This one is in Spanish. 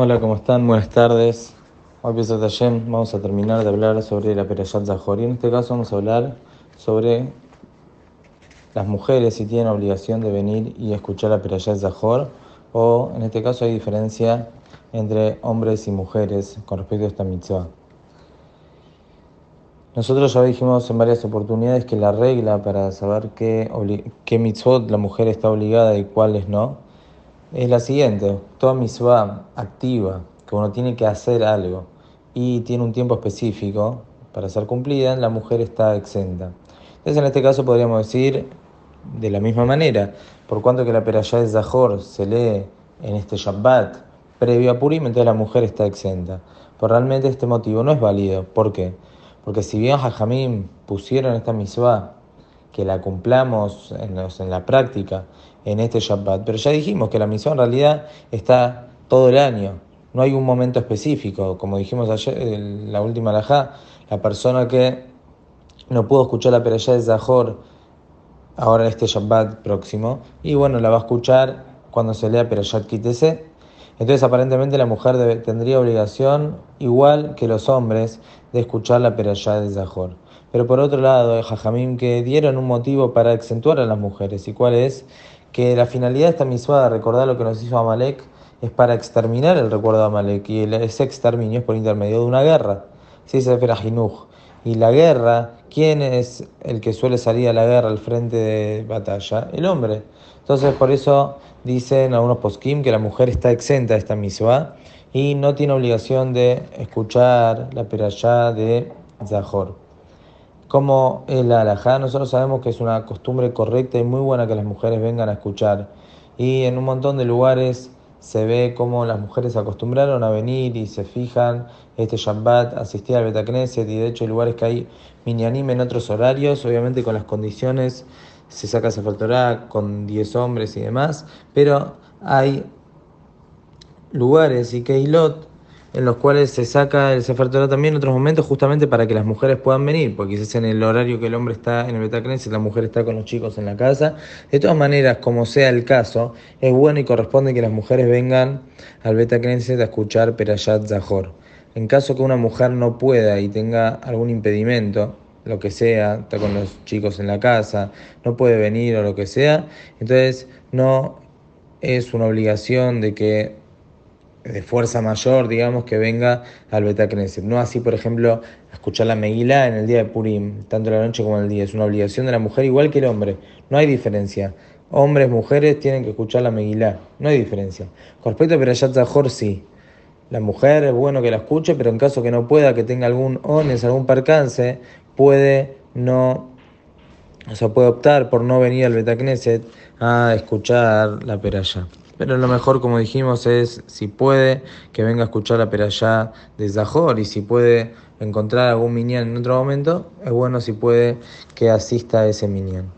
Hola, ¿cómo están? Buenas tardes. Hoy vamos a terminar de hablar sobre la Perayat Zahor. Y en este caso vamos a hablar sobre las mujeres si tienen obligación de venir y escuchar la Perayat Zahor o en este caso hay diferencia entre hombres y mujeres con respecto a esta mitzvah. Nosotros ya dijimos en varias oportunidades que la regla para saber qué, qué la mujer está obligada y cuáles no es la siguiente. Toda mitzvah activa, que uno tiene que hacer algo y tiene un tiempo específico para ser cumplida, la mujer está exenta. Entonces, en este caso podríamos decir de la misma manera, por cuanto que la perashá de Zahor se lee en este Shabbat previo a Purim, entonces la mujer está exenta. Pero realmente este motivo no es válido. ¿Por qué? Porque si bien Jajamim pusieron esta mitzvah que la cumplamos en, la práctica en este Shabbat. Pero ya dijimos que la misión en realidad está todo el año. No hay un momento específico. Como dijimos ayer, en la última alajá, la persona que no pudo escuchar la perashá de Zahor ahora en este Shabbat próximo, y bueno, la va a escuchar cuando se lea Perashat Kitese. Entonces aparentemente la mujer tendría obligación, igual que los hombres, de escuchar la Perashá de Zahor. Pero por otro lado, el Jajamim que dieron un motivo para acentuar a las mujeres. ¿Y cuál es? Que la finalidad de esta misma de recordar lo que nos hizo Amalek es para exterminar el recuerdo de Amalek. Y ese exterminio es por intermedio de una guerra. Sí, se refiere a Y la guerra, ¿quién es el que suele salir a la guerra al frente de batalla? El hombre. Entonces, por eso dicen algunos poskim que la mujer está exenta de esta misma y no tiene obligación de escuchar la perashá de Zahor como el alajá, nosotros sabemos que es una costumbre correcta y muy buena que las mujeres vengan a escuchar. Y en un montón de lugares se ve cómo las mujeres se acostumbraron a venir y se fijan. Este Shabbat, asistir al Betacneset y de hecho hay lugares que hay mini anime en otros horarios, obviamente con las condiciones, se saca Sefer con 10 hombres y demás, pero hay lugares y Keilot en los cuales se saca el Sefer Torah también en otros momentos justamente para que las mujeres puedan venir, porque quizás en el horario que el hombre está en el Betacneset, la mujer está con los chicos en la casa. De todas maneras, como sea el caso, es bueno y corresponde que las mujeres vengan al Betacneset a escuchar Perayat Zahor. En caso que una mujer no pueda y tenga algún impedimento, lo que sea, está con los chicos en la casa, no puede venir o lo que sea, entonces no es una obligación de que de fuerza mayor, digamos, que venga al Betacneset. No así, por ejemplo, escuchar la Megilá en el día de Purim, tanto la noche como el día. Es una obligación de la mujer igual que el hombre. No hay diferencia. Hombres, mujeres tienen que escuchar la Megilá. No hay diferencia. Con respecto a Perayat Zahor, sí. La mujer es bueno que la escuche, pero en caso que no pueda, que tenga algún ones, algún percance, puede no, o sea, puede optar por no venir al Betacneset a escuchar la Perayá. Pero lo mejor, como dijimos, es si puede que venga a escuchar la peralla de Zahor y si puede encontrar algún minián en otro momento, es bueno si puede que asista a ese minián.